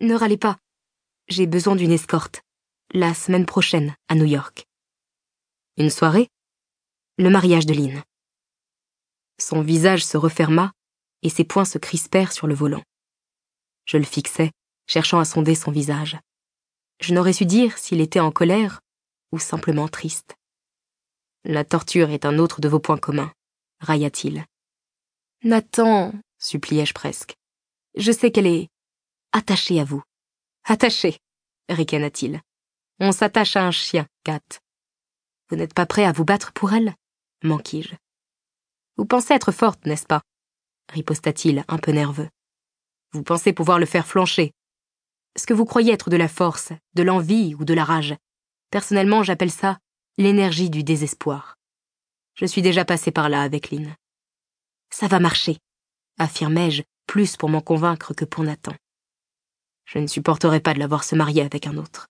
Ne râlez pas. J'ai besoin d'une escorte. La semaine prochaine, à New York. Une soirée? Le mariage de Lynn. Son visage se referma et ses poings se crispèrent sur le volant. Je le fixais, cherchant à sonder son visage. Je n'aurais su dire s'il était en colère ou simplement triste. La torture est un autre de vos points communs, railla-t-il. Nathan, suppliai-je presque. Je sais qu'elle est attachée à vous. Attachée, ricana-t-il. On s'attache à un chien, Kat. Vous n'êtes pas prêt à vous battre pour elle? manquis-je. Vous pensez être forte, n'est-ce pas? riposta-t-il, un peu nerveux. Vous pensez pouvoir le faire flancher. Ce que vous croyez être de la force, de l'envie ou de la rage, personnellement j'appelle ça l'énergie du désespoir. Je suis déjà passé par là avec Lynn. Ça va marcher, affirmai-je, plus pour m'en convaincre que pour Nathan. Je ne supporterai pas de la voir se marier avec un autre.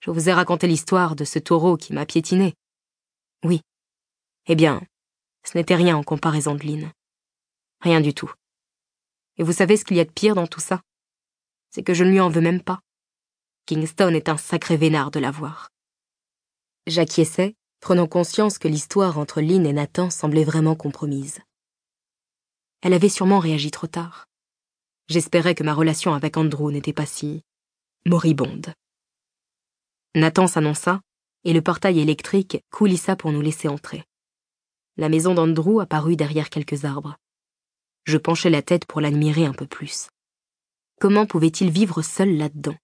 Je vous ai raconté l'histoire de ce taureau qui m'a piétiné. Oui. Eh bien, ce n'était rien en comparaison de Lynn. Rien du tout. Et vous savez ce qu'il y a de pire dans tout ça? C'est que je ne lui en veux même pas. Kingston est un sacré vénard de la voir. J'acquiesçais, prenant conscience que l'histoire entre Lynn et Nathan semblait vraiment compromise. Elle avait sûrement réagi trop tard. J'espérais que ma relation avec Andrew n'était pas si moribonde. Nathan s'annonça, et le portail électrique coulissa pour nous laisser entrer. La maison d'Andrew apparut derrière quelques arbres. Je penchai la tête pour l'admirer un peu plus. Comment pouvait-il vivre seul là-dedans?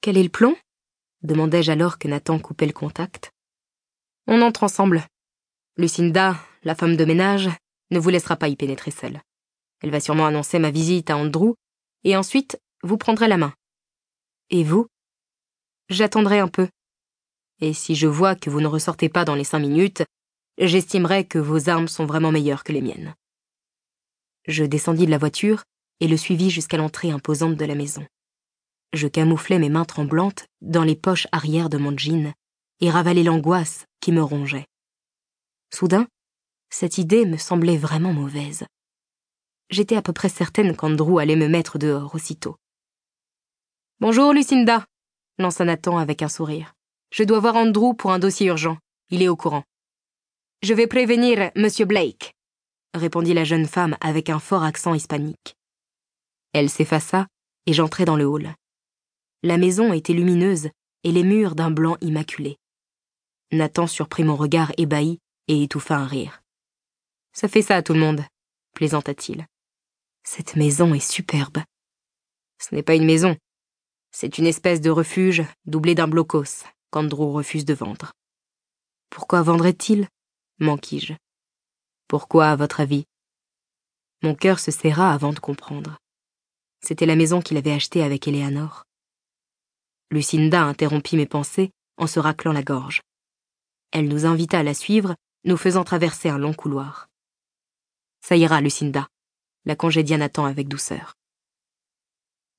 Quel est le plan? demandai-je alors que Nathan coupait le contact. On entre ensemble. Lucinda, la femme de ménage, ne vous laissera pas y pénétrer seule. Elle va sûrement annoncer ma visite à Andrew, et ensuite vous prendrez la main. Et vous? J'attendrai un peu. Et si je vois que vous ne ressortez pas dans les cinq minutes, j'estimerai que vos armes sont vraiment meilleures que les miennes. Je descendis de la voiture et le suivis jusqu'à l'entrée imposante de la maison. Je camouflais mes mains tremblantes dans les poches arrière de mon jean et ravalai l'angoisse qui me rongeait. Soudain, cette idée me semblait vraiment mauvaise. J'étais à peu près certaine qu'Andrew allait me mettre dehors aussitôt. Bonjour, Lucinda, lança Nathan avec un sourire. Je dois voir Andrew pour un dossier urgent. Il est au courant. Je vais prévenir Monsieur Blake, répondit la jeune femme avec un fort accent hispanique. Elle s'effaça et j'entrai dans le hall. La maison était lumineuse et les murs d'un blanc immaculé. Nathan surprit mon regard ébahi et étouffa un rire. Ça fait ça à tout le monde, plaisanta-t-il. Cette maison est superbe. Ce n'est pas une maison. C'est une espèce de refuge doublé d'un blocos qu'Andrew refuse de vendre. Pourquoi vendrait-il? manquis-je. Pourquoi, à votre avis? Mon cœur se serra avant de comprendre. C'était la maison qu'il avait achetée avec Eleanor. Lucinda interrompit mes pensées en se raclant la gorge. Elle nous invita à la suivre, nous faisant traverser un long couloir. Ça ira, Lucinda, la congédia Nathan avec douceur.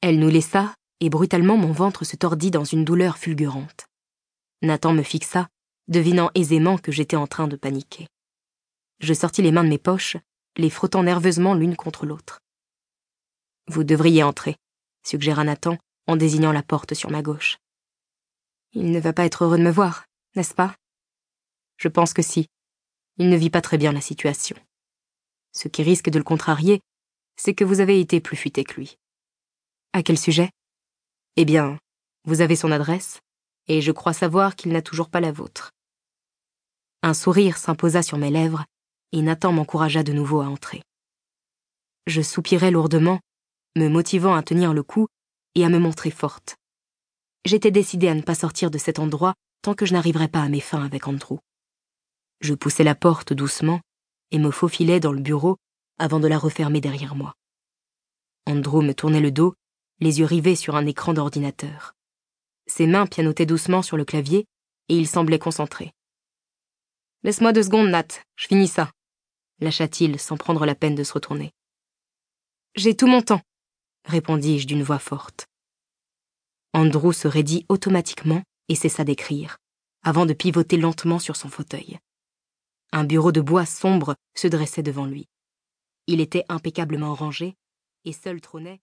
Elle nous laissa, et brutalement mon ventre se tordit dans une douleur fulgurante. Nathan me fixa, devinant aisément que j'étais en train de paniquer. Je sortis les mains de mes poches, les frottant nerveusement l'une contre l'autre. Vous devriez entrer, suggéra Nathan en désignant la porte sur ma gauche. Il ne va pas être heureux de me voir, n'est-ce pas Je pense que si. Il ne vit pas très bien la situation. Ce qui risque de le contrarier, c'est que vous avez été plus futé que lui. À quel sujet? Eh bien, vous avez son adresse, et je crois savoir qu'il n'a toujours pas la vôtre. Un sourire s'imposa sur mes lèvres, et Nathan m'encouragea de nouveau à entrer. Je soupirai lourdement, me motivant à tenir le coup et à me montrer forte. J'étais décidée à ne pas sortir de cet endroit tant que je n'arriverais pas à mes fins avec Andrew. Je poussai la porte doucement et me faufilai dans le bureau avant de la refermer derrière moi. Andrew me tournait le dos, les yeux rivés sur un écran d'ordinateur. Ses mains pianotaient doucement sur le clavier et il semblait concentré. Laisse-moi deux secondes, Nat, je finis ça, lâcha-t-il sans prendre la peine de se retourner. J'ai tout mon temps, répondis-je d'une voix forte. Andrew se raidit automatiquement et cessa d'écrire, avant de pivoter lentement sur son fauteuil. Un bureau de bois sombre se dressait devant lui. Il était impeccablement rangé, et seul trônait